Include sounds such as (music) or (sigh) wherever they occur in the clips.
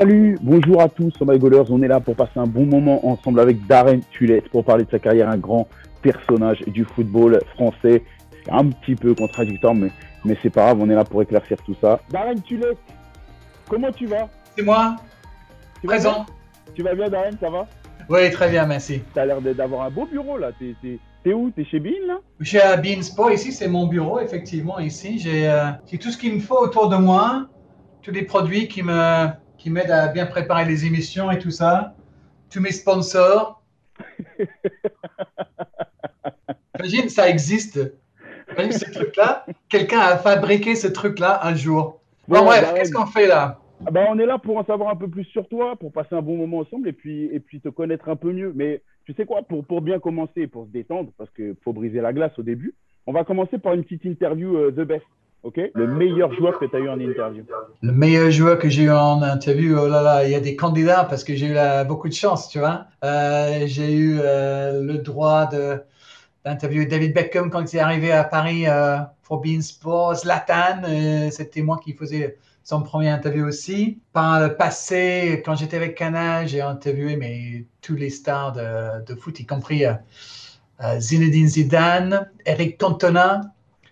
Salut, bonjour à tous, My Goalers. On est là pour passer un bon moment ensemble avec Darren Tulette pour parler de sa carrière, un grand personnage du football français. Un petit peu contradictoire, mais, mais c'est pas grave, on est là pour éclaircir tout ça. Darren Tulette, comment tu vas? C'est moi, tu présent. Tu vas bien, Darren Ça va? Oui, très bien, merci. T'as l'air de- d'avoir un beau bureau là. T'es- où? T'es chez Bean là? Je suis à Beansport, ici c'est mon bureau, effectivement. Ici, j'ai euh, j'ai tout ce qu'il me faut autour de moi, tous les produits qui me qui m'aident à bien préparer les émissions et tout ça, tous mes sponsors. (laughs) Imagine, ça existe. Imagine ce truc-là. Quelqu'un a fabriqué ce truc-là un jour. Bon, bref, Darren. qu'est-ce qu'on fait là? Ah bah, on est là pour en savoir un peu plus sur toi, pour passer un bon moment ensemble et puis, et puis te connaître un peu mieux. Mais tu sais quoi, pour, pour bien commencer, pour se détendre, parce qu'il faut briser la glace au début, on va commencer par une petite interview euh, The Best. Le meilleur joueur que tu as eu en interview. Le meilleur joueur que j'ai eu en interview, oh là là, il y a des candidats parce que j'ai eu beaucoup de chance, tu vois. Euh, j'ai eu euh, le droit d'interviewer David Beckham quand il est arrivé à Paris euh, pour Bein Sports, Zlatan, euh, c'était moi qui faisais son premier interview aussi. Par le passé, quand j'étais avec Canal, j'ai interviewé tous les stars de, de foot, y compris Zinedine Zidane, Eric Cantona.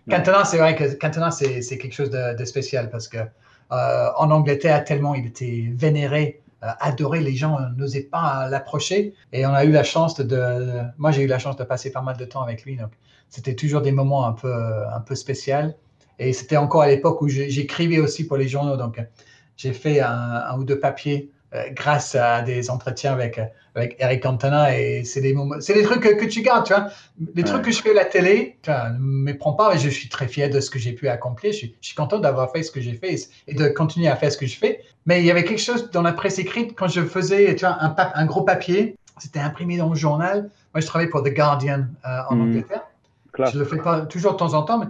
Cantona, c'est vrai que Cantona, c'est quelque chose de, spécial parce que euh, en Angleterre, tellement il était vénéré, euh, adoré, les gens n'osaient pas l'approcher. Et on a eu la chance de, moi j'ai eu la chance de passer pas mal de temps avec lui, donc c'était toujours des moments un peu, un peu spéciaux. Et c'était encore à l'époque où j'écrivais aussi pour les journaux, donc j'ai fait un, un ou deux papiers grâce à des entretiens avec, euh, avec Eric Cantona et c'est des moments, c'est des trucs que, que tu gardes, tu vois. Les trucs que je fais à la télé, ne me méprends pas, mais je suis très fier de ce que j'ai pu accomplir. Je suis, je suis content d'avoir fait ce que j'ai fait et, de continuer à faire ce que je fais. Mais il y avait quelque chose dans la presse écrite quand je faisais, tu vois, un, pa- un gros papier, c'était imprimé dans le journal. Moi, je travaillais pour The Guardian euh, en Mhm. Angleterre. Classe. Je le fais pas toujours de temps en temps, mais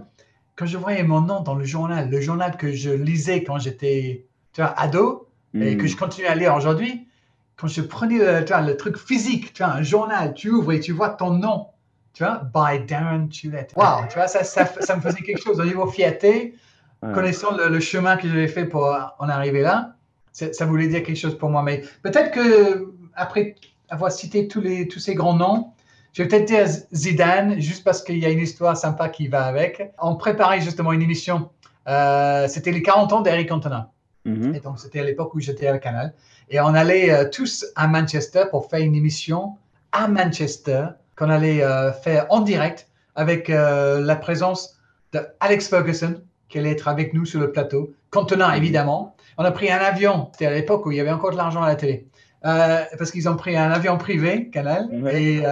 quand je voyais mon nom dans le journal, le journal que je lisais quand j'étais, tu vois, ado et Mm. que je continue à lire aujourd'hui, quand je prenais le, vois, le truc physique, tu vois, un journal, tu ouvres et tu vois ton nom, tu vois, by Darren Tulette. Wow, tu vois, ça, ça, ça me faisait quelque chose au niveau fierté, Ouais. connaissant le, le chemin que j'avais fait pour en arriver là, ça, ça voulait dire quelque chose pour moi. Mais peut-être que après avoir cité tous, les, tous ces grands noms, je vais peut-être dire Zidane, juste parce qu'il y a une histoire sympa qui va avec. On préparait justement une émission. euh, C'était les 40 ans d'Eric Cantona. Mhm. Et donc, c'était à l'époque où j'étais à Canal. Et on allait euh, tous à Manchester pour faire une émission à Manchester qu'on allait euh, faire en direct avec euh, la présence de Alex Ferguson qui allait être avec nous sur le plateau. Cantona, évidemment. On a pris un avion. C'était à l'époque où il y avait encore de l'argent à la télé. Parce qu'ils ont pris un avion privé, Canal. Et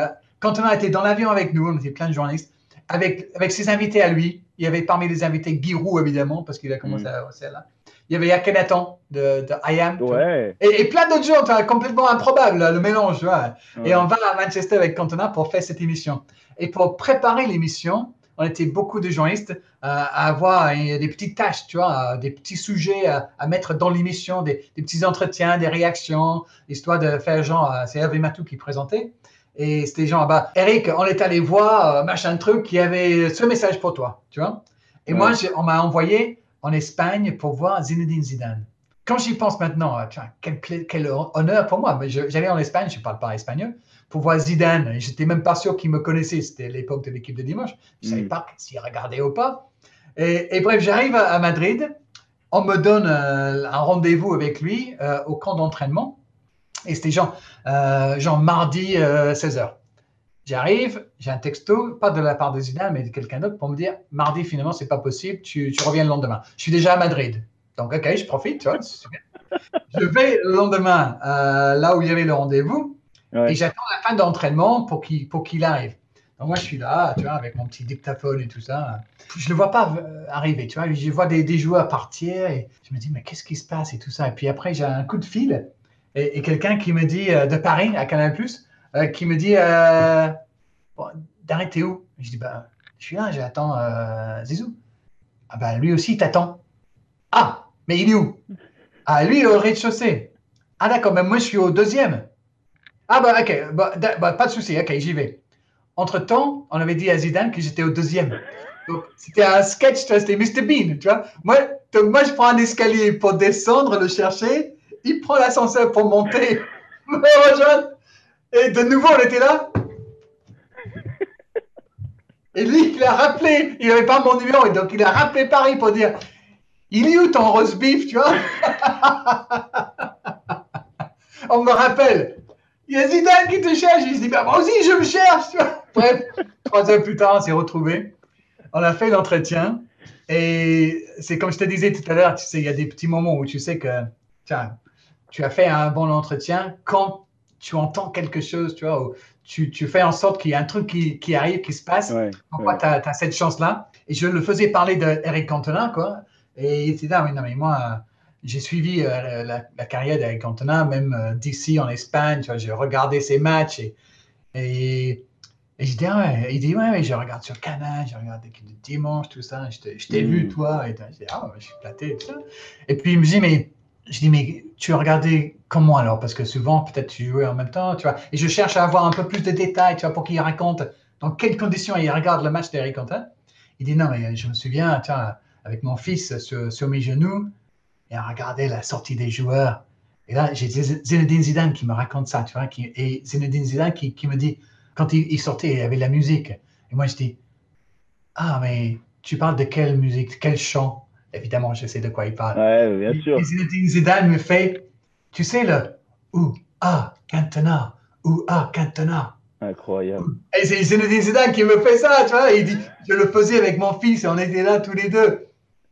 Cantona était dans l'avion avec nous. On était plein de journalistes. Avec, avec ses invités à lui. Il y avait parmi les invités Guy Roux, évidemment, parce qu'il a commencé Mm. à là. Il y avait Akhenaton de, de I Am. tu vois. Ouais. Et, et plein d'autres gens, complètement improbable, le mélange. ouais. Et on va à Manchester avec Cantona pour faire cette émission. Et pour préparer l'émission, on était beaucoup de journalistes euh, à avoir euh, des petites tâches, tu vois, euh, des petits sujets à, à mettre dans l'émission, des, des petits entretiens, des réactions, histoire de faire genre, euh, c'est Hervé Matou qui présentait. Et c'était genre, bah, Eric, on est allé voir, euh, machin truc, y avait ce message pour toi, tu vois. Et Ouais. moi, on m'a envoyé en Espagne pour voir Zinedine Zidane. Quand j'y pense maintenant, euh, quel, honneur pour moi. Je- J'allais en Espagne, je ne parle pas espagnol, pour voir Zidane. Et J'étais même pas sûr qu'il me connaissait. C'était l'époque de l'équipe de dimanche. Je ne savais Mm. pas s'il regardait ou pas. Et, et bref, j'arrive à, à Madrid. On me donne euh, un rendez-vous avec lui euh, au camp d'entraînement. Et c'était genre, euh, genre mardi 16h. J'arrive, j'ai un texto, pas de la part de Zidane, mais de quelqu'un d'autre pour me dire mardi, finalement, c'est pas possible, tu, tu reviens le lendemain. Je suis déjà à Madrid. Donc, OK, je profite, tu vois. Je vais le lendemain euh, là où il y avait le rendez-vous Ouais. et j'attends la fin d'entraînement pour qu'il pour qu'il arrive. Donc, moi, je suis là, tu vois, avec mon petit dictaphone et tout ça. Je ne le vois pas euh, arriver, tu vois. Je vois des, des joueurs partir et je me dis, mais qu'est-ce qui se passe et tout ça. Et puis après, j'ai un coup de fil et, et quelqu'un qui me dit, euh, de Paris, à Canal+, euh, qui me dit, euh, bon, où Je dis, bah, je suis là, j'attends euh, Zizou. Ah ben, lui aussi, t'attend. Ah, mais il est où? Ah, lui, est au rez-de-chaussée. Ah d'accord, mais moi, je suis au deuxième. Ah bah ok, bah, bah, pas de souci, ok, j'y vais. Entre-temps, on avait dit à Zidane que j'étais au deuxième. Donc, c'était un sketch, tu vois, c'était Mr Bean, tu vois. Moi, je prends un escalier pour descendre, le chercher. il prend l'ascenseur pour monter. (laughs) Et de nouveau, on était là. Et lui, il a rappelé, il n'avait pas mon numéro, et donc il a rappelé Paris pour dire Il est où ton roast beef, tu vois? (laughs) On me rappelle Il y a Zidane qui te cherche. Il se dit bah, Moi aussi, je me cherche, tu vois? Bref, trois heures plus tard, on s'est retrouvés. On a fait l'entretien. Et c'est comme je te disais tout à l'heure, tu sais, il y a des petits moments où tu sais que tiens, tu as fait un bon entretien quand tu entends quelque chose, tu vois, tu, tu, fais en sorte qu'il y a un truc qui, qui arrive, qui se passe. Pourquoi tu as, cette chance-là Et je le faisais parler d'Eric Cantona, quoi. Et il dit, ah, mais non, mais moi, j'ai suivi euh, la, carrière d'Eric Cantona, même euh, d'ici en Espagne, tu vois, j'ai regardé ses matchs et, et, je dis, ah ouais, il dit, ouais, mais je regarde sur Canal, je regarde l'équipe de dimanche, tout ça, je t'ai vu, mm. toi, et je dis, ah, je suis platé, tout ça. Et puis il me dit, mais je dis, mais tu as regardé comment alors? Parce que souvent, peut-être tu jouais en même temps, tu vois. Et je cherche à avoir un peu plus de détails, tu vois, pour qu'il raconte dans quelles conditions il regarde le match d'Eric Quentin. Il dit, non, mais je me souviens, vois, avec mon fils sur, mes genoux, et à regarder la sortie des joueurs. Et là, j'ai Zinedine Zidane qui me raconte ça, tu vois, qui, et Zinedine Zidane qui, qui me dit, quand il, il, sortait, il y avait la musique. Et moi, je dis, ah, mais tu parles de quelle musique, quel chant? Évidemment, je sais de quoi il parle. Ouais, bien sûr. Zinedine Zidane me fait, tu sais, le ou ah, Cantona, ou ah, Cantona. Incroyable. Et c'est Zinedine Zidane qui me fait ça, tu vois. Il dit, je le faisais avec mon fils et on était là tous les deux.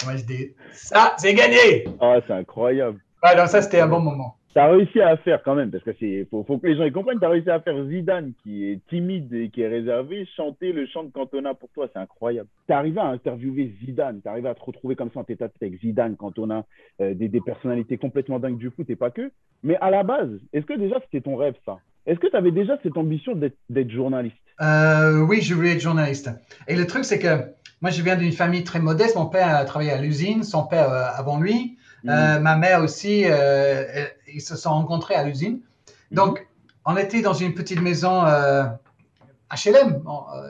Moi, je dis, ça, c'est gagné. Ah, c'est incroyable. Ouais, donc ça, c'était un bon moment tu as réussi à faire quand même, parce que c'est faut, faut que les gens y comprennent, tu as réussi à faire Zidane, qui est timide et qui est réservé, chanter le chant de Cantona pour toi, c'est incroyable. Tu arrivé à interviewer Zidane, tu arrivé à te retrouver comme ça en tête à tête avec Zidane, Cantona, euh, des, des, personnalités complètement dingues du foot et pas que. Mais à la base, est-ce que déjà c'était ton rêve ça? Est-ce que tu avais déjà cette ambition d'être journaliste? Euh, Oui, je voulais être journaliste. Et le truc, c'est que moi, je viens d'une famille très modeste. Mon père a travaillé à l'usine, son père euh, avant lui. Euh, ma mère aussi, ils se sont rencontrés à l'usine. Mhm. Donc, on était dans une petite maison euh, HLM,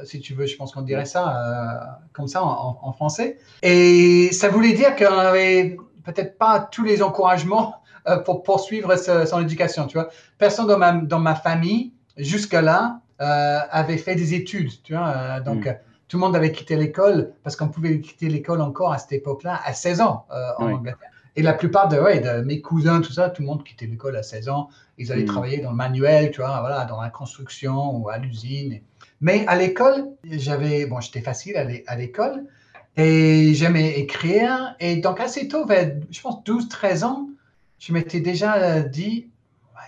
si tu veux, je pense qu'on dirait ça comme ça en, français. Et ça voulait dire qu'on n'avait peut-être pas tous les encouragements pour poursuivre son éducation, tu vois. Personne dans ma, dans ma famille, jusque-là, avait fait des études, tu vois. donc, mhm. tout le monde avait quitté l'école parce qu'on pouvait quitter l'école encore à cette époque-là à 16 ans en Angleterre. Et la plupart de, ouais, de, mes cousins, tout ça, tout le monde quittait l'école à 16 ans. Ils allaient hmm. travailler dans le manuel, tu vois, voilà, dans la construction ou à l'usine. Mais à l'école, j'avais, bon, j'étais facile à l'école et j'aimais écrire. Et donc, assez tôt, vers, je pense, 12, 13 ans, je m'étais déjà dit,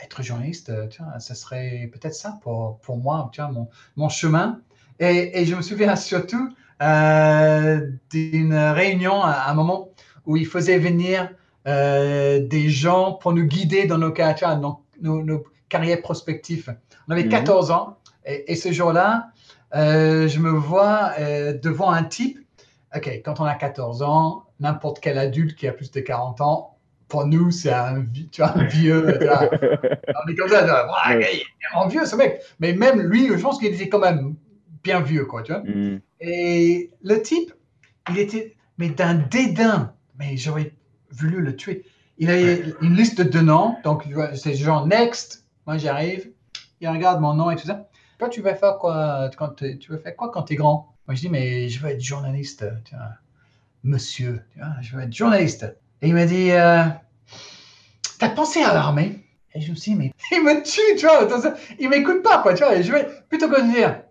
être journaliste, tu vois, ça serait peut-être ça pour, pour moi, tu vois, mon, mon chemin. Et, et, je me souviens surtout euh, d'une réunion à un moment où il faisait venir euh, des gens pour nous guider dans nos, nos, nos, carrières prospectives. On avait 14 mhm. ans et, ce jour-là, euh, je me vois euh, devant un type. OK, quand on a 14 ans, n'importe quel adulte qui a plus de 40 ans, pour nous, c'est un, tu vois, un vieux. (laughs) on est comme ça, il est vraiment vieux ce mec. Mais même lui, je pense qu'il était quand même bien vieux, quoi, tu vois. Mhm. Et le type, il était, mais d'un dédain mais j'aurais voulu le tuer. Il a une liste de noms, donc c'est genre next. Moi, j'arrive, il regarde mon nom et tout ça. Toi, tu veux faire quoi quand tu veux faire quoi quand tu es grand? Moi, je dis mais je veux être journaliste, vois, monsieur, tu vois, je veux être journaliste. Et il m'a dit, euh, t'as pensé à l'armée? Et je me suis dit mais (laughs) il me tue, tu vois, il m'écoute pas quoi, tu vois. Et je vais plutôt que de dire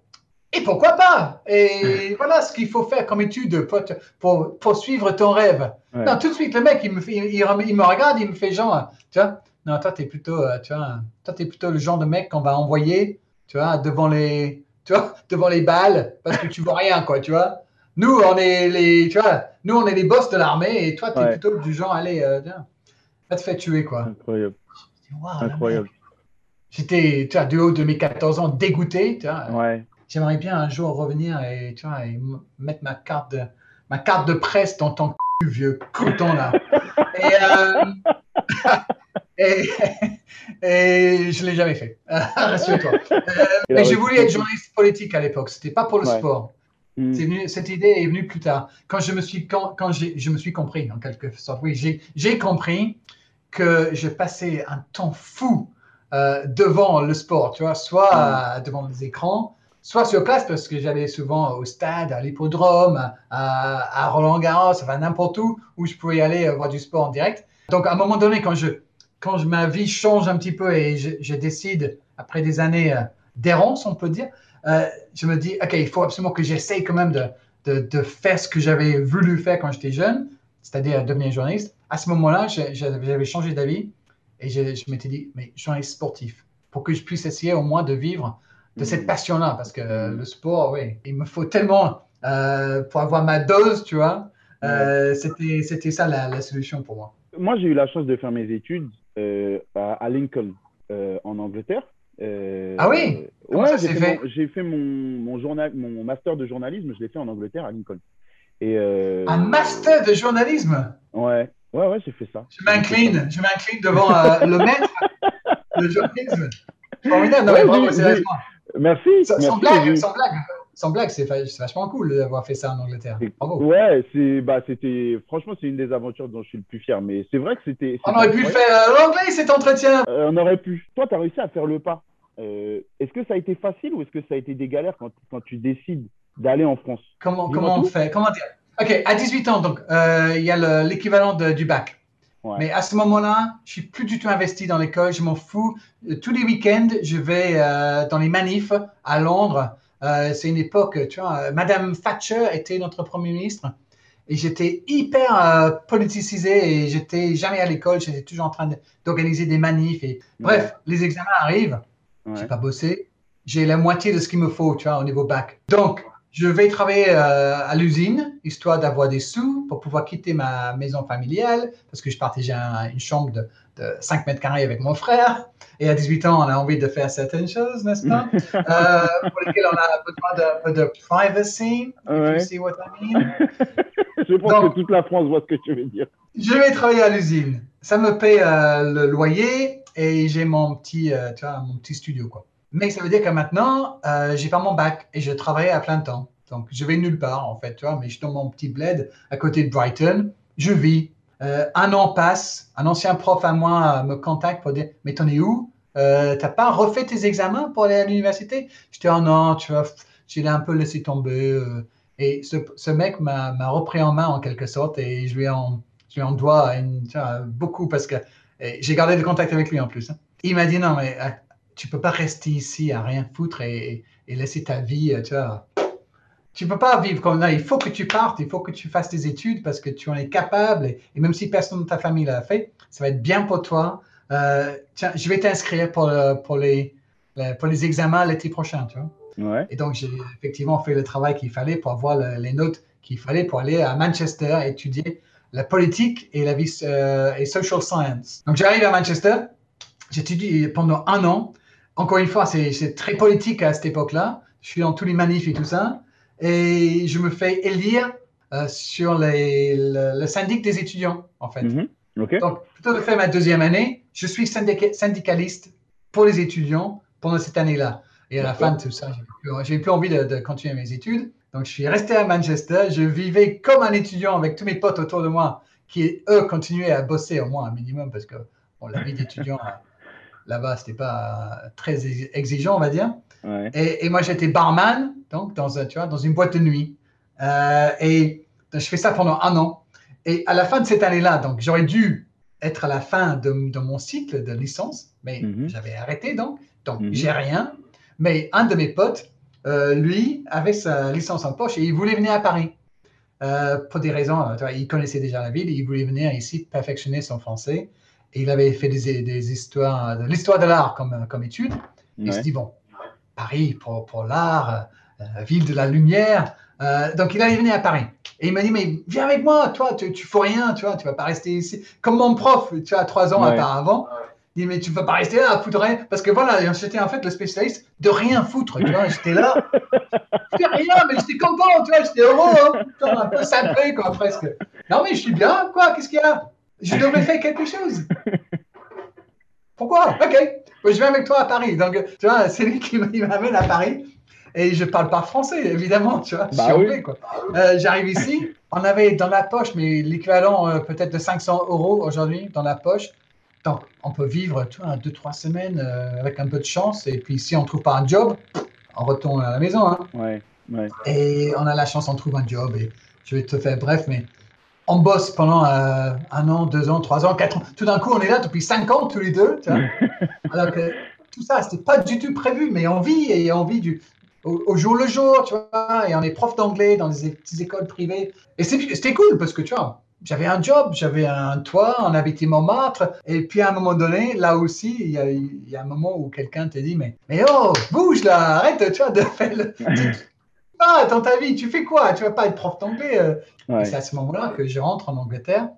et pourquoi pas? Et (laughs) voilà ce qu'il faut faire comme étude pour, pour, pour suivre ton rêve. Non, tout de suite, le mec, il me, il, il, me regarde, il me fait genre, tu vois, non, toi, tu es plutôt, euh, tu vois, toi, es plutôt le genre de mec qu'on va envoyer, tu vois, devant les, tu vois, (laughs) devant les balles, parce que tu vois rien, quoi, tu vois? Nous, on est les, tu vois, nous, on est les boss de l'armée, et toi, tu es plutôt du genre, allez, euh, va te faire tuer, quoi. Incroyable. Incroyable. J'étais, tu vois, du haut de mes 14 ans, dégoûté, tu vois. Ouais j'aimerais bien un jour revenir et, tu vois, et mettre ma carte, de, ma carte de presse dans ton vieux coton là. (laughs) Et, euh, (laughs) et, je ne l'ai jamais fait. (laughs) Rassure-toi. Euh, mais j'ai voulu être journaliste politique à l'époque. C'était pas pour le sport. Mm. cette idée est venue plus tard. Quand je me suis, quand, quand je me suis compris, en quelque sorte, oui, j'ai compris que je passais un temps fou euh, devant le sport, tu vois, soit mm. devant les écrans, soit sur place parce que j'allais souvent au stade, à l'hippodrome, à, Roland Garros, enfin n'importe où où je pouvais aller voir du sport en direct. Donc à un moment donné, quand je quand ma vie change un petit peu et je, décide après des années d'errance, on peut dire, je me dis ok, il faut absolument que j'essaye quand même de de, faire ce que j'avais voulu faire quand j'étais jeune, c'est-à-dire devenir journaliste. À ce moment-là, j'avais changé d'avis et je, m'étais dit, mais journaliste sportif, pour que je puisse essayer au moins de vivre de cette mm. passion-là, parce que le sport, oui, il me faut tellement euh, pour avoir ma dose, tu vois. Euh, C'était ça la, solution pour moi. Moi, j'ai eu la chance de faire mes études euh, à, Lincoln, en Angleterre. Ah oui? Ouais, j'ai fait, J'ai fait mon, mon, journal, mon master de journalisme, je l'ai fait en Angleterre à Lincoln. Et Un master de journalisme? Ouais, ouais, ouais, j'ai fait ça. Je m'incline, je m'incline devant le maître (laughs) de journalisme. Formidable, non, ouais, mais bravo, sérieusement. Merci. Sans, merci, blague, sans blague, sans blague, c'est vachement cool d'avoir fait ça en Angleterre. Bravo. Ouais, c'est, bah, c'était, franchement, c'est une des aventures dont je suis le plus fier. Mais c'est vrai que c'était. On aurait pu le faire l'anglais cet entretien. on aurait pu. Toi, tu as réussi à faire le pas. Euh, est-ce que ça a été facile ou est-ce que ça a été des galères quand, quand tu décides d'aller en France? Comment, comment on fait? Comment dire? Ok, à 18 ans, donc euh, il y a l'équivalent du bac. Mais à ce moment-là, je suis plus du tout investi dans l'école, je m'en fous. Euh, tous les week-ends, je vais dans les manifs à Londres. c'est une époque, tu vois, Madame Thatcher était notre Premier ministre et j'étais hyper politisé et j'étais jamais à l'école, j'étais toujours en train d'organiser des manifs. Et... Bref, les examens arrivent. Ouais. J'ai pas bossé. J'ai la moitié de ce qu'il me faut, tu vois, au niveau bac. Donc, je vais travailler euh, à l'usine, histoire d'avoir des sous pour pouvoir quitter ma maison familiale, parce que je partageais une chambre de, 5 mètres carrés avec mon frère. Et à 18 ans, on a envie de faire certaines choses, n'est-ce pas? (laughs) euh, pour lesquelles on a besoin peu de privacy. Ouais. You see what I mean? (laughs) je pense que toute la France voit ce que tu veux dire. Je vais travailler à l'usine. Ça me paye euh, le loyer et j'ai mon petit, euh, tu vois, mon petit studio, quoi. Mais ça veut dire que maintenant, euh, j'ai pas mon bac et je travaille à plein temps. Donc, je vais nulle part, en fait, tu vois, mais je suis dans mon petit bled à côté de Brighton. Je vis. Euh, un an passe. Un ancien prof à moi me contacte pour dire Mais t'en es où? Euh, T'as pas refait tes examens pour aller à l'université? Je dis Oh non, tu vois, j'ai un peu laissé tomber. Euh. et ce, mec m'a repris en main en quelque sorte et je lui en, je lui en dois beaucoup parce que j'ai gardé le contact avec lui en plus. Hein. Il m'a dit non, mais euh, tu peux pas rester ici à rien foutre et, laisser ta vie, euh, tu vois. Tu peux pas vivre comme là. Il faut que tu partes, il faut que tu fasses tes études parce que tu en es capable. Et, même si personne de ta famille l'a fait, ça va être bien pour toi. Euh, tiens, je vais t'inscrire pour, pour, les, pour les examens l'été prochain, tu vois. Et donc, j'ai effectivement fait le travail qu'il fallait pour avoir les notes qu'il fallait pour aller à Manchester étudier la politique et la vie euh, et social science. Donc j'arrive à Manchester, j'étudie pendant un an. Encore une fois, c'est très politique à cette époque-là. Je suis dans tous les manifs et tout ça. Et je me fais élire euh, sur les, le, syndic des étudiants, en fait. Mhm. Donc, plutôt de faire ma deuxième année, je suis syndicaliste pour les étudiants pendant cette année-là. Et à la fin de tout ça, j'ai plus, plus envie de, de, continuer mes études. Donc, je suis resté à Manchester. Je vivais comme un étudiant avec tous mes potes autour de moi qui, eux, continuaient à bosser au moins un minimum parce que bon, la vie d'étudiant là-bas, c'était pas très exigeant, on va dire. Et, moi, j'étais barman, donc dans, tu vois, dans une boîte de nuit. Euh, et je fais ça pendant un an. Et à la fin de cette année-là, donc j'aurais dû être à la fin de, mon cycle de licence, mais mhm. j'avais arrêté donc, donc mhm. j'ai rien. Mais un de mes potes, euh, lui avait sa licence en poche et il voulait venir à Paris. Euh, pour des raisons, il connaissait déjà la ville, il voulait venir ici perfectionner son français. Et il avait fait des, histoires, de l'histoire de l'art comme, comme étude. Il se dit, bon, Paris pour, pour l'art, ville de la lumière. donc il allait venir à Paris. Et il m'a dit, mais viens avec moi, toi, tu, tu fais rien, tu vois, tu vas pas rester ici. Comme mon prof, tu vois, trois ans auparavant, il dit, mais tu ne peux pas rester là à foutre rien. Parce que voilà, j'étais en fait le spécialiste de rien foutre. Tu vois, j'étais là. Je fais rien, mais j'étais content, tu vois, j'étais heureux. Hein. un peu sapé, quoi, presque. Non, mais je suis bien, quoi, qu'est-ce qu'il y a? Je devrais faire quelque chose. Pourquoi? Ok, je viens avec toi à Paris. Donc, tu vois, c'est lui qui (laughs) m'amène à Paris. Et je parle pas français, évidemment, tu vois. Bah oui. Euh, J'arrive ici, on avait dans la poche, mais l'équivalent euh, peut-être de 500 euros aujourd'hui dans la poche Donc, on peut vivre tu vois, deux, trois semaines euh, avec un peu de chance. Et puis, si on ne trouve pas un job, on retourne à la maison. Hein. Ouais, ouais. Et on a la chance, on trouve un job. Et je vais te faire bref, mais on bosse pendant euh, un an, deux ans, trois ans, quatre ans. Tout d'un coup, on est là depuis cinq ans tous les deux. Tu vois. (laughs) Alors que tout ça, c'était pas du tout prévu, mais on vit et on vit du, au, au jour le jour, tu vois. Et on est prof d'anglais dans des petites écoles privées. Et c'était cool parce que tu vois, j'avais un job, j'avais un toit, on habitait Montmartre. Et puis à un moment donné, là aussi, il y a, il y a un moment où quelqu'un te dit mais, mais oh, bouge là, arrête, tu vois, de faire le. (laughs) Ah, dans ta vie, tu fais quoi? Tu vas pas être prof d'anglais. euh. Ouais. C'est à ce moment-là que je rentre en Angleterre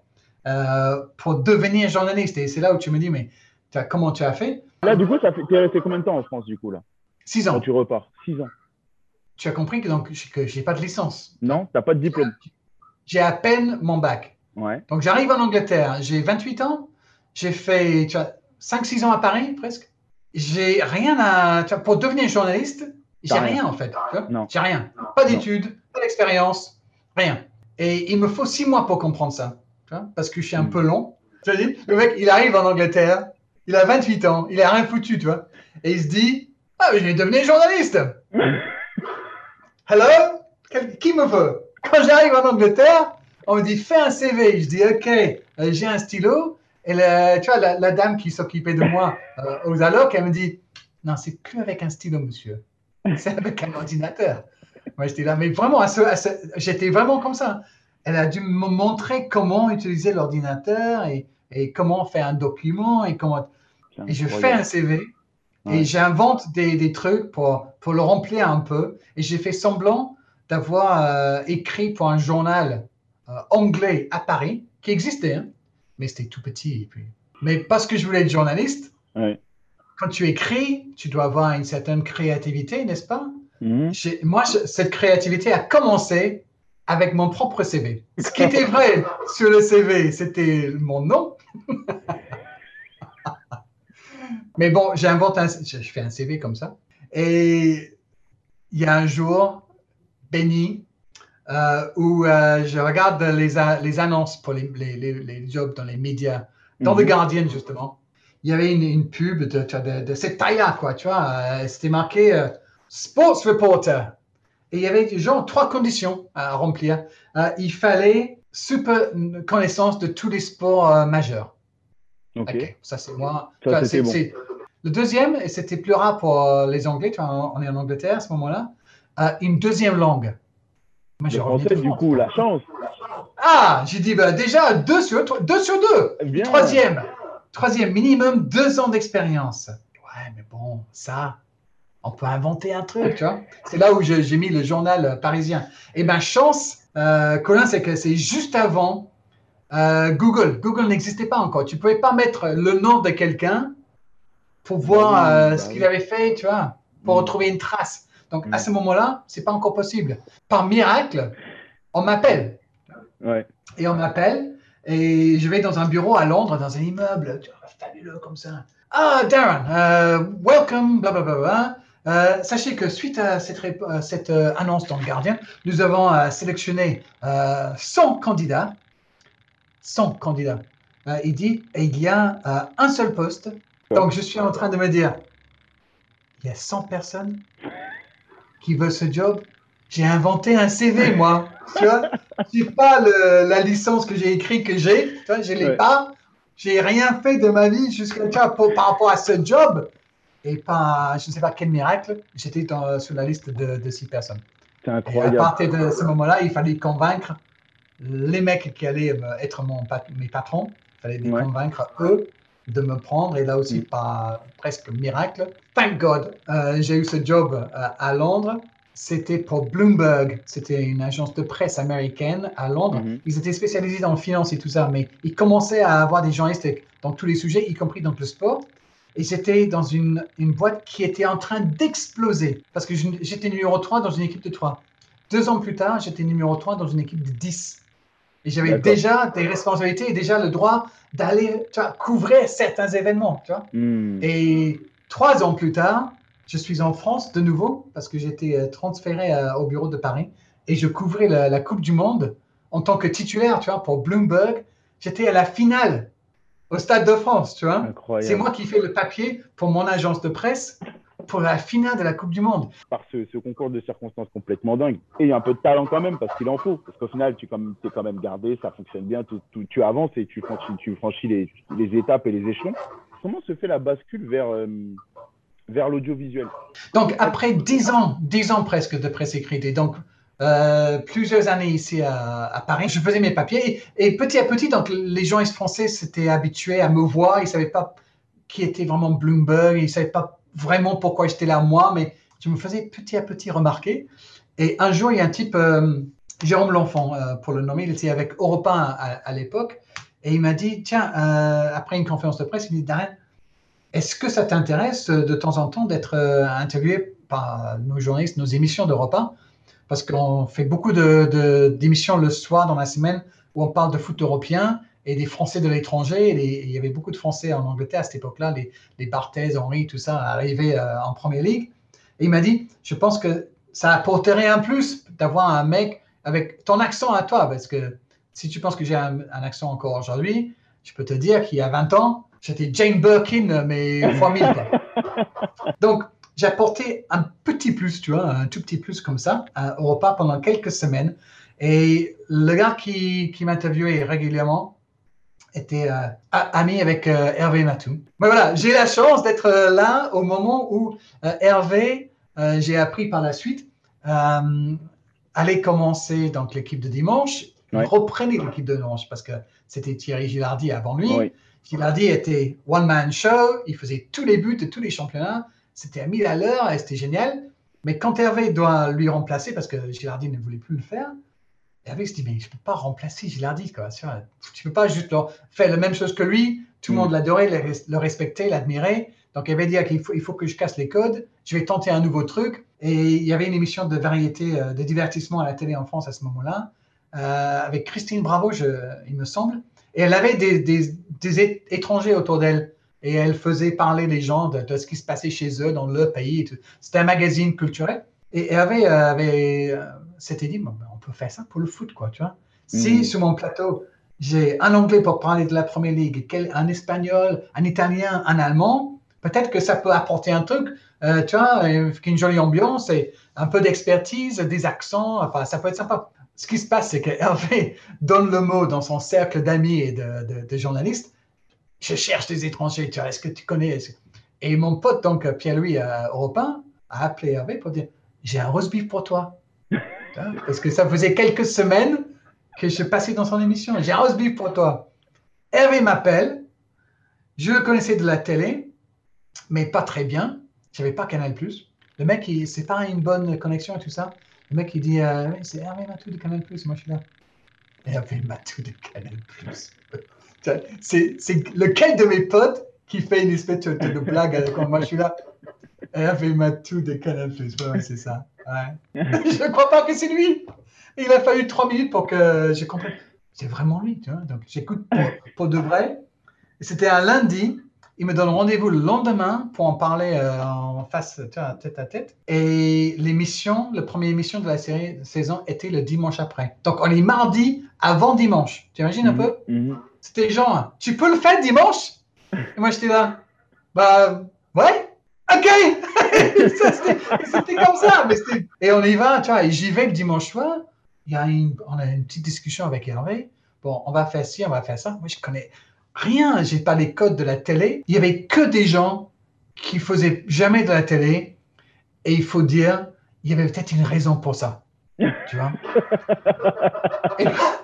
euh, pour devenir journaliste. Et c'est là où tu me dis, mais tu as- comment tu as fait? Là, du coup, fait, t'es resté combien de temps en France, du coup, là? Six ans. Quand tu repars Six ans. Tu as compris que donc que j'ai pas de licence. Non T'as pas de diplôme J'ai à peine mon bac. Ouais. Donc j'arrive en Angleterre, j'ai 28 ans, j'ai fait tu vois, 5-6 ans à Paris presque. J'ai rien à. tu vois, pour devenir journaliste, j'ai rien. en fait. J'ai rien. Pas d'études, pas d'expérience, rien. Et il me faut 6 mois pour comprendre ça. tu vois, parce que je suis un Mm. peu long. Tu vois, le mec, il arrive en Angleterre, il a 28 ans, il a rien foutu, tu vois. Et il se dit Ah, mais je vais devenir journaliste. (laughs) Hello? Quel- Qui me veut Quand j'arrive en Angleterre, on me dit fais un CV. Je dis ok, euh, j'ai un stylo. Et la, tu vois, la, la dame qui s'occupait de moi euh, aux allocs, elle me dit non, c'est plus avec un stylo, monsieur. (laughs) C'est avec un ordinateur. Moi, j'étais là, mais vraiment, à ce- à ce- j'étais vraiment comme ça. Elle a dû me montrer comment utiliser l'ordinateur et, et comment faire un document et comment. Et je fais un CV Ouais. et j'invente des, des trucs pour, pour le remplir un peu. Et j'ai fait semblant d'avoir euh, écrit pour un journal euh, anglais à Paris, qui existait, hein, mais c'était tout petit. et puis- Mais parce que je voulais être journaliste, Ouais. Quand tu écris, tu dois avoir une certaine créativité, n'est-ce pas? Mhm. Moi, cette créativité a commencé avec mon propre CV. Ce qui était vrai (laughs) sur le CV, c'était mon nom. (laughs) Mais bon, j'invente un, je fais un CV comme ça. Et il y a un jour béni euh, où euh, je regarde les, annonces pour les, les- les- les jobs dans les médias, dans Mhm. The Guardian justement. Il y avait une, une pub de, cette taille-là, quoi, tu vois. euh, C'était marqué euh, Sports Reporter. Et il y avait genre trois conditions à remplir. Euh, il fallait super connaissance de tous les sports euh, majeurs. Ok. Ça c'est moi. Ça, c'est- bon. Le deuxième, et c'était plus rare pour les Anglais, tu vois, on est en Angleterre à ce moment-là, une deuxième langue. Moi, Le français, du coup, la chance. Ah, j'ai dit bah, déjà deux sur, sur deux. Bien. Troisième, troisième, minimum deux ans d'expérience. Ouais, mais bon, ça, on peut inventer un truc, tu vois. C'est là où j'ai mis le journal euh, parisien. Et ben chance, euh, Colin, c'est que c'est juste avant euh, Google. Google n'existait pas encore. Tu pouvais pas mettre le nom de quelqu'un pour voir oui, euh, bah ce qu'il oui. avait fait, tu vois, pour Mm. retrouver une trace. Donc à Mm. ce moment-là, c'est pas encore possible. Par miracle, on m'appelle Ouais. et on m'appelle et je vais dans un bureau à Londres, dans un immeuble fabuleux comme ça. Ah, Darren, euh, welcome, blablabla. Euh, sachez que suite à cette, euh, euh, annonce dans le Guardian, nous avons euh, sélectionné euh, 100 candidats. 100 candidats. Il dit, et il y a un seul poste. Donc je suis en train de me dire, il y a 100 personnes qui veulent ce job? J'ai inventé un CV, moi. Tu vois, j'ai pas le- la licence que j'ai écrite que j'ai. Tu vois, je l'ai Ouais. pas. J'ai rien fait de ma vie jusqu'à tu vois, pour- par rapport à ce job. Et pas, je ne sais pas quel miracle, j'étais sur la liste de, de six personnes. C'est Et à incroyable. partir de ce moment-là, il fallait convaincre les mecs qui allaient être mon mes patrons. Il fallait les Ouais. convaincre eux de me prendre. Et là aussi, Mm. par presque miracle. Thank God, euh, j'ai eu ce job euh, à Londres. C'était pour Bloomberg. C'était une agence de presse américaine à Londres. Mhm. Ils étaient spécialisés dans le finance et tout ça, mais ils commençaient à avoir des journalistes dans tous les sujets, y compris dans le sport. Et j'étais dans une, une boîte qui était en train d'exploser parce que j'étais numéro 3 dans une équipe de 3. Deux ans plus tard, j'étais numéro 3 dans une équipe de 10. Et j'avais déjà des responsabilités et déjà le droit d'aller couvrir certains événements. Tu vois. Hmm. Et trois ans plus tard, je suis en France de nouveau parce que j'étais euh, transféré euh, au bureau de Paris et je couvrais la, la Coupe du Monde en tant que titulaire, tu vois, pour Bloomberg. J'étais à la finale au Stade de France, tu vois. C'est moi qui fais le papier pour mon agence de presse pour la finale de la Coupe du Monde. Par ce, concours de circonstances complètement dingue. Et il y a un peu de talent quand même, parce qu'il en faut. Parce qu'au final, tu es quand même gardé, ça fonctionne bien, tu avances et tu franchis, tu franchis les, les, étapes et les échelons. Comment se fait la bascule vers, euh, vers l'audiovisuel Donc, après dix ans, dix ans presque de presse écrite, et donc euh, plusieurs années ici à, Paris. Je faisais mes papiers et, petit à petit, donc les journalistes français s'étaient habitués à me voir. Ils ne savaient pas qui était vraiment Bloomberg. Ils ne savaient pas vraiment pourquoi j'étais là moi, mais je me faisais petit à petit remarquer. Et un jour, il y a un type, euh, Jérôme L'Enfant, euh, pour le nommer, il était avec Europe 1 à, l'époque. Et il m'a dit, tiens, après une conférence de presse, il dit, Darren, est-ce que ça t'intéresse de temps en temps d'être interviewé par nos journalistes, nos émissions d'Europe 1 parce qu'on fait beaucoup d'émissions le soir dans la semaine où on parle de foot européen et des Français de l'étranger. Il y avait beaucoup de Français en Angleterre à cette époque-là, les, les Barthez, Henry, tout ça, arrivaient euh, en Première Ligue. Et il m'a dit, je pense que ça apporterait un plus d'avoir un mec avec ton accent à toi, parce que si tu penses que j'ai un, accent encore aujourd'hui, je peux te dire qu'il y a 20 ans, j'étais Jane Birkin, mais (laughs) fois mille. Donc, j'ai apporté un petit plus, tu vois, un tout petit plus comme ça au repas pendant quelques semaines. Et le gars qui, qui m'interviewait régulièrement était euh, ami avec euh, Hervé Matou. Mais voilà, j'ai la chance d'être euh, là au moment où Hervé, j'ai appris par la suite, allait commencer donc l'équipe de dimanche. Il reprenait l'équipe de dimanche parce que c'était Thierry Gilardi avant lui. Gilardi était one-man show, il faisait tous les buts de tous les championnats c'était à 1000 à l'heure et c'était génial. Mais quand Hervé doit lui remplacer, parce que Gilardi ne voulait plus le faire, Hervé se dit, mais je ne peux pas remplacer Gilardi. Quoi. Tu ne peux pas juste faire la même chose que lui. Tout le monde mm. l'adorait, le respectait, l'admirait. Donc, Hervé dit qu'il faut, il faut que je casse les codes. Je vais tenter un nouveau truc. Et il y avait une émission de variété, euh, de divertissement à la télé en France à ce moment-là, euh, avec Christine Bravo, je, il me semble. Et elle avait des, des étrangers autour d'elle et elle faisait parler les gens de, ce qui se passait chez eux, dans le pays. C'était un magazine culturel. Et elle avait, euh, avait euh, s'était dit, ben, on peut faire ça pour le foot, quoi, tu vois. Si mm. sur mon plateau, j'ai un anglais pour parler de la Première Ligue, un espagnol, un italien, un allemand, peut-être que ça peut apporter un truc, euh, tu vois, une jolie ambiance et un peu d'expertise, des accents, enfin, ça peut être sympa. Ce qui se passe, c'est qu'Hervé (laughs) donne le mot dans son cercle d'amis et de, de journalistes je cherche des étrangers, tu vois, est-ce que tu connais Et mon pote, donc Pierre-Louis euh, Europe a appelé Hervé pour dire J'ai un roast beef pour toi. (laughs) Parce que ça faisait quelques semaines que je passais dans son émission. J'ai un roast beef pour toi. Hervé m'appelle. Je le connaissais de la télé, mais pas très bien. Je n'avais pas Canal. Le mec, c'est pas une bonne connexion et tout ça. Le mec, il dit euh, C'est Hervé Matou de Canal. Moi, je suis là. Hervé Matou de Canal. C'est lequel de mes potes qui fait une espèce de, blague quand moi je suis là Hervé Matou de Canal Plus. Ouais, c'est ça. (laughs) je ne crois pas que c'est lui. Il a fallu trois minutes pour que j'ai compris. C'est vraiment lui, tu vois. Donc j'écoute pour, de vrai. C'était un lundi. Il me donne rendez-vous le lendemain pour en parler euh, en face, tête à tête. Et l'émission, la première émission de la série saison était le dimanche après. Donc on est mardi avant dimanche. Tu imagines un mhm. peu? Mhm. C'était genre, tu peux le faire dimanche? Et moi, j'étais là, bah, ouais, ok (laughs) C'était comme ça. et on y va, tu vois, et j'y vais le dimanche soir. Il y a une, on a une petite discussion avec Hervé. Bon, on va faire ci, on va faire ça. Moi, je connais rien. J'ai pas les codes de la télé. Il y avait que des gens qui faisaient jamais de la télé. Et il faut dire, il y avait peut-être une raison pour ça. Tu vois? (laughs)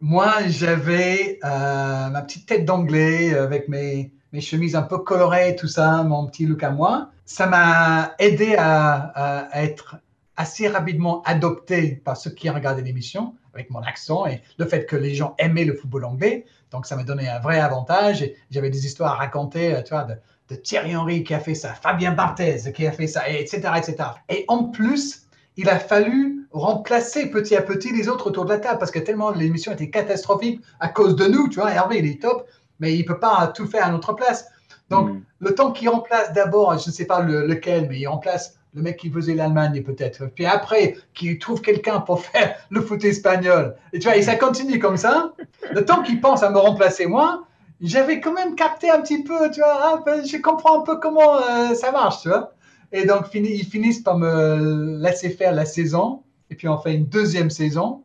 Moi, j'avais euh, ma petite tête d'anglais avec mes, mes, chemises un peu colorées, tout ça, mon petit look à moi. Ça m'a aidé à, être assez rapidement adopté par ceux qui regardaient l'émission, avec mon accent et le fait que les gens aimaient le football anglais. Donc, ça m'a donné un vrai avantage. J'avais des histoires à raconter, euh, tu vois, de, de, Thierry Henry qui a fait ça, Fabien Barthez qui a fait ça, etc., etc. Et en plus, il a fallu remplacer petit à petit les autres autour de la table parce que tellement l'émission était catastrophique à cause de nous. Tu vois, Hervé, il est top, mais il ne peut pas tout faire à notre place. Donc, mm. le temps qu'il remplace d'abord, je ne sais pas lequel, mais il remplace le mec qui faisait l'Allemagne peut-être. Puis après, qu'il trouve quelqu'un pour faire le foot espagnol. Et tu vois, et ça continue comme ça. Le temps qu'il pense à me remplacer moi, j'avais quand même capté un petit peu, tu vois, hein, je comprends un peu comment euh, ça marche, tu vois. Et donc, ils finissent par me laisser faire la saison, et puis on fait une deuxième saison.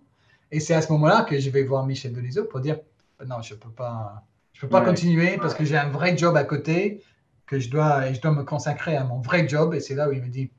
Et c'est à ce moment-là que je vais voir Michel Denisot pour dire, non, je peux pas, je peux pas continuer parce que j'ai un vrai job à côté, que je dois, et je dois me consacrer à mon vrai job. Et c'est là où il me dit,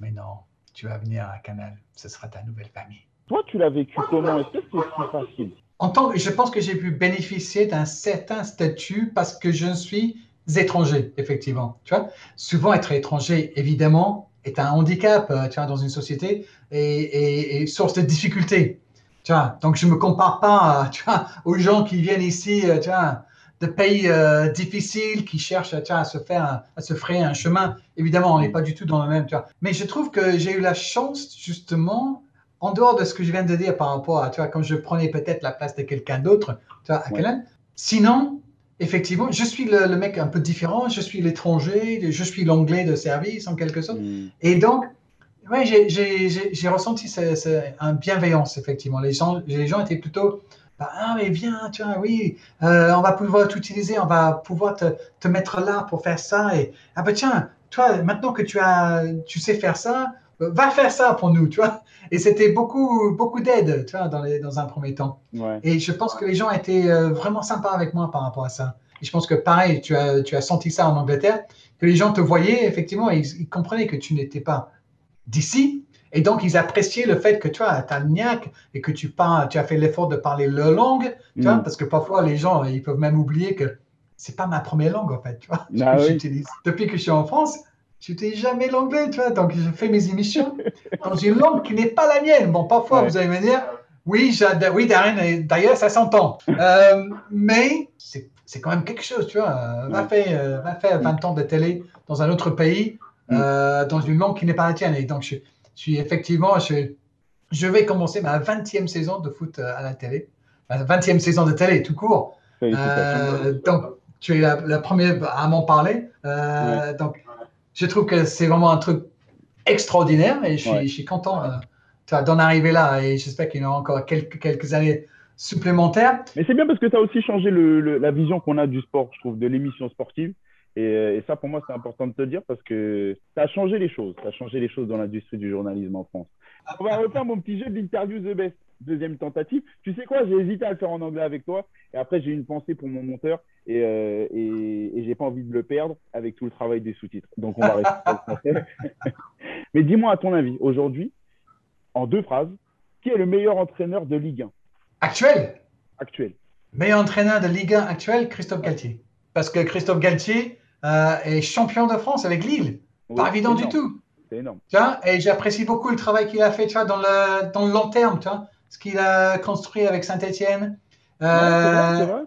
mais non, tu vas venir à Canal, ce sera ta nouvelle famille. Toi, tu l'as vécu comment? Est-ce que c'est facile? En tant, je pense que j'ai pu bénéficier d'un certain statut parce que je suis étranger, effectivement. Tu vois, souvent être étranger, évidemment, est un handicap, euh, tu vois, dans une société et, source de difficultés. Tu vois, donc je me compare pas, vois, aux gens qui viennent ici, euh, tu vois, de pays euh, difficiles, qui cherchent, à se faire, à se frayer un chemin. Évidemment, on n'est pas du tout dans le même, tu vois. Mais je trouve que j'ai eu la chance, justement, en dehors de ce que je viens de dire par rapport à, tu vois, quand je prenais peut-être la place de quelqu'un d'autre, tu vois, à Sinon, effectivement, je suis le, mec un peu différent, je suis l'étranger, je suis l'anglais de service en quelque sorte. Hmm. Et donc, ouais, j'ai ressenti ce, un bienveillance, effectivement. Les gens, les gens étaient plutôt, bah, ah, mais viens, tu vois, oui, euh, on va pouvoir t'utiliser, on va pouvoir te, te, mettre là pour faire ça. Et, ah, bah tiens, toi, maintenant que tu, as, tu sais faire ça, va faire ça pour nous, tu vois. Et c'était beaucoup, beaucoup d'aide, tu vois, dans, les, dans, un premier temps. Et je pense que les gens étaient euh, vraiment sympas avec moi par rapport à ça. Et je pense que pareil, tu as, tu as senti ça en Angleterre, que les gens te voyaient, effectivement, et ils, comprenaient que tu n'étais pas d'ici. Et donc, ils appréciaient le fait que tu as ta niaque et que tu, parles, tu as fait l'effort de parler leur langue, tu vois, mm. parce que parfois, les gens, ils peuvent même oublier que c'est pas ma première langue, en fait, tu vois, ah Depuis que je suis en France, tu n'étais jamais l'anglais, tu vois. Donc, je fais mes émissions dans une langue qui n'est pas la mienne. Bon, parfois, vous allez me dire, oui, oui Darren, d'ailleurs, ça s'entend. Euh, mais c'est quand même quelque chose, tu vois. Va faire, va faire 20 ans de télé dans un autre pays, mm. euh, dans une langue qui n'est pas la tienne. Et donc, je, suis effectivement, je, je vais commencer ma 20e saison de foot euh, à la télé. Ma 20e saison de télé, tout court. donc, tu es la, première à m'en parler. Donc, je trouve que c'est vraiment un truc extraordinaire et je suis, content euh, d'en arriver là et j'espère qu'il y aura encore quelques, quelques années supplémentaires. Mais c'est bien parce que tu as aussi changé le, la vision qu'on a du sport, je trouve, de l'émission sportive. Euh, et, ça, pour moi, c'est important de te dire parce que ça a changé les choses. Ça a changé les choses dans l'industrie du journalisme en France. On va refaire mon petit jeu d'interview The Best. Deuxième tentative. Tu sais quoi J'ai hésité à le faire en anglais avec toi. Et après, j'ai une pensée pour mon monteur. Et, euh, et, et j'ai pas envie de le perdre avec tout le travail des sous-titres. Donc, on va rester (laughs) Mais dis-moi, à ton avis, aujourd'hui, en deux phrases, qui est le meilleur entraîneur de Ligue 1 Actuel? Actuel. Meilleur entraîneur de Ligue 1 actuel, Christophe Galtier. Parce que Christophe Galtier euh, est champion de France avec Lille. pas évident du tout. C'est énorme. et j'apprécie beaucoup le travail qu'il a fait tu vois, dans, le, dans le long terme, tu vois, ce qu'il a construit avec Saint-Etienne. Euh,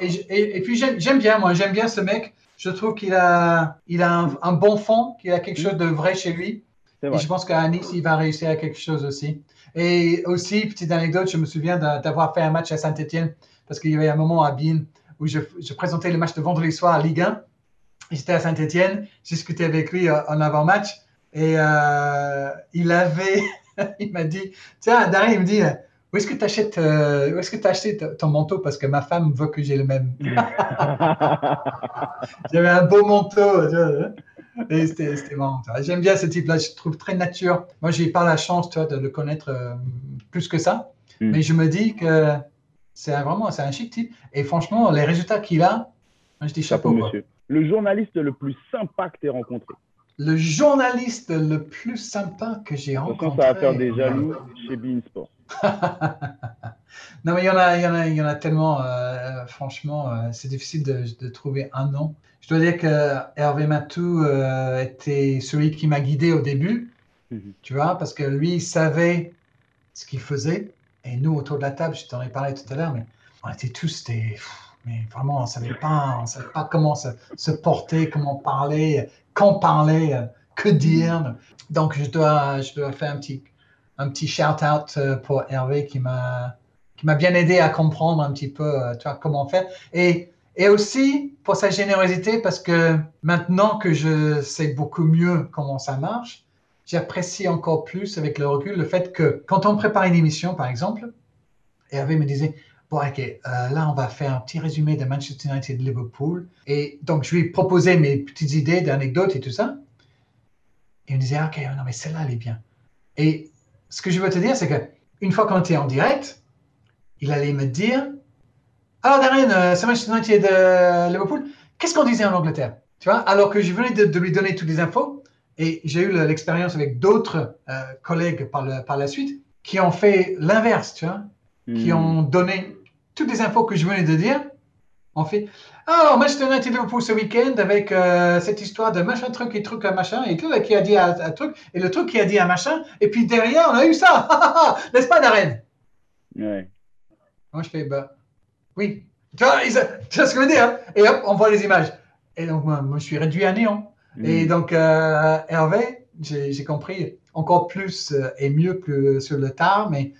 et, puis j'aime bien, moi, j'aime bien ce mec. Je trouve qu'il a, il a un, bon fond, qu'il a quelque mm. chose de vrai chez lui. Et je pense qu'à Nice, il va réussir à quelque chose aussi. Et aussi, petite anecdote, je me souviens d'avoir fait un match à Saint-Etienne, parce qu'il y avait un moment à Bienne où je, je présentais le match de vendredi soir à Ligue 1. J'étais à Saint-Etienne, j'ai discuté avec lui euh, en avant-match et euh, il avait, (laughs) il m'a dit, tiens, Darren, il me dit, où est-ce que tu achètes, euh, où est-ce que tu acheté ton manteau parce que ma femme veut que j'ai le même? (laughs) J'avais un beau manteau. Et c'était marrant. J'aime bien ce type-là. Je trouve très nature. Moi, j'ai pas la chance toi, de le connaître euh, plus que ça. Hmm. Mais je me dis que c'est vraiment c'est un chic type. Et franchement, les résultats qu'il a, je dis chapeau. monsieur. Le journaliste le plus sympa que tu aies rencontré le journaliste le plus sympa que j'ai rencontré. Ça va faire des jaloux chez Beansport. (laughs) non, mais il y en a, il y en a, il y en a tellement. Euh, franchement, euh, c'est difficile de, trouver un nom. Je dois dire que Hervé Matou euh, était celui qui m'a guidé au début, mhm. tu vois, parce que lui, il savait ce qu'il faisait. Et nous, autour de la table, je t'en ai parlé tout à l'heure, mais on était tous des. Mais vraiment, on ne savait pas, on savait pas comment se, se porter, comment parler, quand parler, que dire. Donc, je dois, je dois faire un petit, un petit shout-out euh, pour Hervé qui m'a qui m'a bien aidé à comprendre un petit peu euh, tu comment faire. Et, et aussi pour sa générosité, parce que maintenant que je sais beaucoup mieux comment ça marche, j'apprécie encore plus avec le recul le fait que quand on prépare une émission, par exemple, Hervé me disait bon, ok, euh, là, on va faire un petit résumé de Manchester United de Liverpool. Et donc, je lui ai proposé mes petites idées d'anecdotes et tout ça. Et il me disait, ok, non, mais celle-là, elle est bien. Et ce que je veux te dire, c'est que une fois qu'on était en direct, il allait me dire, alors Darren, euh, c'est Manchester United de Liverpool, qu'est-ce qu'on disait en Angleterre Tu vois, alors que je venais de, lui donner toutes les infos. Et j'ai eu l'expérience avec d'autres euh, collègues par, le, par la suite qui ont fait l'inverse, tu vois, qui hmm. ont donné toutes les infos que je venais de dire. On fait, alors, Manchester United Liverpool ce week-end avec euh, cette histoire de machin truc et truc à machin, et tout qui a dit un, truc, et le truc qui a dit un machin, et puis derrière, on a eu ça, (laughs) n'est-ce pas, Darren? Ouais. Moi, je fais, bah, oui. Tu vois, tu vois ce que je veux dire hein? Et hop, on voit les images. Et donc, moi, je suis réduit à néant. Hmm. Et donc, euh, Hervé, j'ai compris encore plus euh, et mieux que sur le tard, mais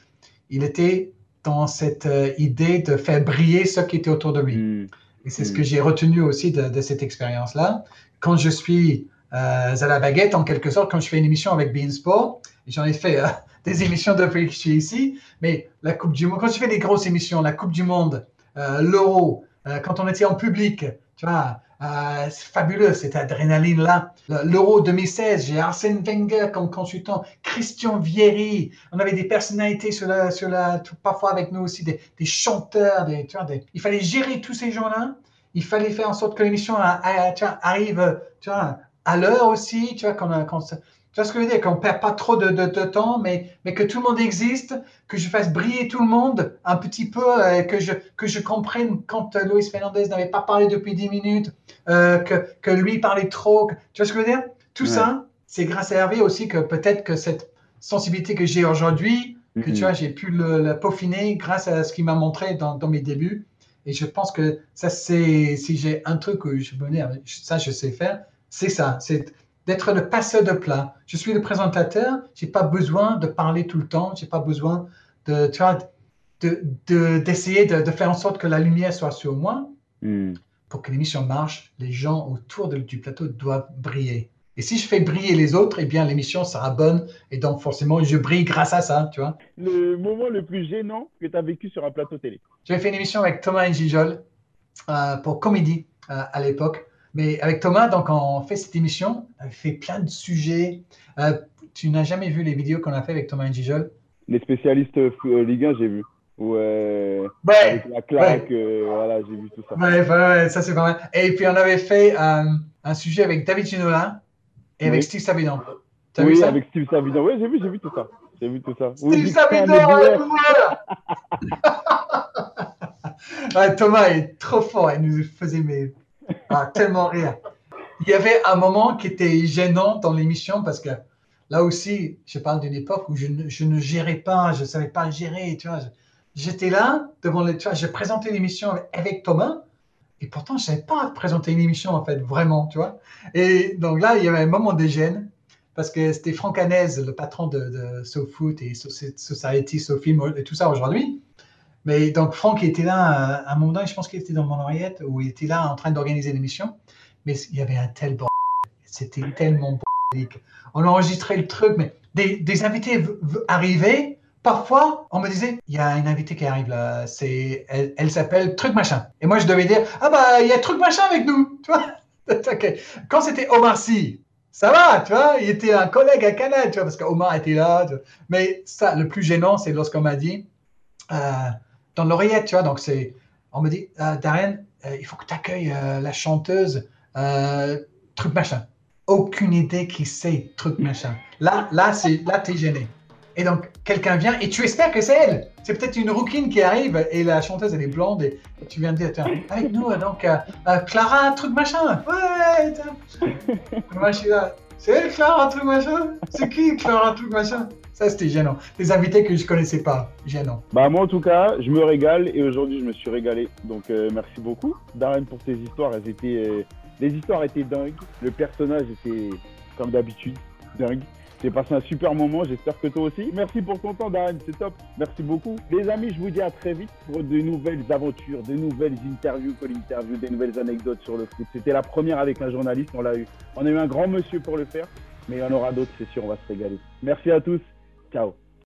il était dans cette euh, idée de faire briller ce qui était autour de lui. Hmm. Et c'est ce que hmm. j'ai retenu aussi de, cette expérience-là. Quand je suis euh, à la baguette, en quelque sorte, quand je fais une émission avec Beansport, j'en ai fait euh, (laughs) des émissions depuis que je suis ici, mais la Coupe du Monde, quand je fais des grosses émissions, la Coupe du Monde, l'Euro, quand on était en public, tu vois, euh, c'est fabuleux, cette adrénaline-là. L'Euro 2016, j'ai Arsène Wenger comme consultant, Christian Vieri. On avait des personnalités sur la, sur la, parfois avec nous aussi, des, des chanteurs. Des, tu vois, des, il fallait gérer tous ces gens-là. Il fallait faire en sorte que l'émission arrive tu vois, à l'heure aussi. Tu vois, vois ce que je veux dire Qu'on ne perd pas trop de, de, temps, mais, mais que tout le monde existe, que je fasse briller tout le monde un petit peu, euh, que, je, que je comprenne quand euh, Luis Fernandez n'avait pas parlé depuis 10 minutes, euh, que, que lui parlait trop. tu vois ce que je veux dire? Tout ça, c'est grâce à Hervé aussi que peut-être que cette sensibilité que j'ai aujourd'hui, que tu vois, j'ai pu le, peaufiner grâce à ce qu'il m'a montré dans, dans, mes débuts. Et je pense que ça, c'est si j'ai un truc que je peux dire, ça, je sais faire, c'est ça. C'est d'être le passeur de plat. Je suis le présentateur, j'ai pas besoin de parler tout le temps, j'ai pas besoin de, tu vois, d'essayer de, de, faire en sorte que la lumière soit sur moi. Hmm. Pour que l'émission marche, les gens autour du plateau doivent briller. Et si je fais briller les autres, eh bien l'émission sera bonne et donc forcément je brille grâce à ça, tu vois. Le moment le plus gênant que tu as vécu sur un plateau télé? J'avais fait une émission avec Thomas Njijol euh, pour Comédie euh, à l'époque mais avec Thomas, donc, on fait cette émission, on fait plein de sujets. Euh, tu n'as jamais vu les vidéos qu'on a fait avec Thomas Njijol Les spécialistes euh, Ligue 1, j'ai vu. Ouais, avec la claque, euh, voilà, j'ai vu tout ça. Ouais, ouais, ça c'est pas mal. Et puis on avait fait un sujet avec David Ginola et avec Steve Savidan. oui, avec Steve Savidan. Oui, j'ai vu, j'ai vu tout ça. J'ai vu tout ça. Steve Savidan, (laughs) (laughs) ouais, Thomas est trop fort. Il nous faisait mes ah, tellement rire. Il y avait un moment qui était gênant dans l'émission parce que là aussi, je parle d'une époque où je ne, je ne, gérais pas, je ne savais pas gérer. Tu vois, j'étais là devant les, tu vois, je présentais l'émission avec Thomas et pourtant je ne savais pas présenter une émission en fait vraiment, tu vois. Et donc là, il y avait un moment de gêne parce que c'était Franck Hanez, le patron de, de SoFoot et Society, SoFilm et tout ça aujourd'hui. Mais donc, Franck était là euh, à un moment donné, je pense qu'il était dans mon oreillette, où il était là en train d'organiser l'émission. Mais il y avait un tel bordel. C'était tellement bordélique. On enregistrait le truc, mais des, invités arrivaient. Parfois, on me disait, il y a une invitée qui arrive là, elle, elle s'appelle Truc Machin. Et moi, je devais dire, ah bah, il y a Truc Machin avec nous, tu. (laughs) Quand c'était Omar Sy, ça va, tu vois, il était un collègue à Canal, tu vois, parce qu'Omar était là. Mais ça, le plus gênant, c'est lorsqu'on m'a dit, euh, dans l'oreillette, tu vois. Donc, c'est, on me dit, euh, Darren, euh, il faut que tu accueilles euh, la chanteuse, truc machin. Aucune idée qui sait truc machin. Là, là, c'est, là, t'es gêné. Et donc, quelqu'un vient et tu espères que c'est elle. C'est peut-être une rouquine qui arrive et la chanteuse, elle est blonde et, tu viens de dire, tiens, avec nous, donc, Clara, truc machin. Ouais, (laughs) Moi, je suis là. C'est elle, Clara, truc machin? C'est qui, Clara, truc machin? Ça, c'était gênant. Des invités que je connaissais pas. Gênant. Bah, moi, en tout cas, je me régale et aujourd'hui, je me suis régalé. Donc, euh, merci beaucoup, Darren, pour tes histoires. Elles étaient, euh, les histoires étaient dingues. Le personnage était, comme d'habitude, dingue. J'ai passé un super moment, j'espère que toi aussi. Merci pour ton temps, Darren, c'est top. Merci beaucoup. Les amis, je vous dis à très vite pour de nouvelles aventures, de nouvelles interviews, interviews, des nouvelles anecdotes sur le foot. C'était la première avec un journaliste, on l'a eu. On a eu un grand monsieur pour le faire, mais il y en aura d'autres, c'est sûr, on va se régaler. Merci à tous. Chao.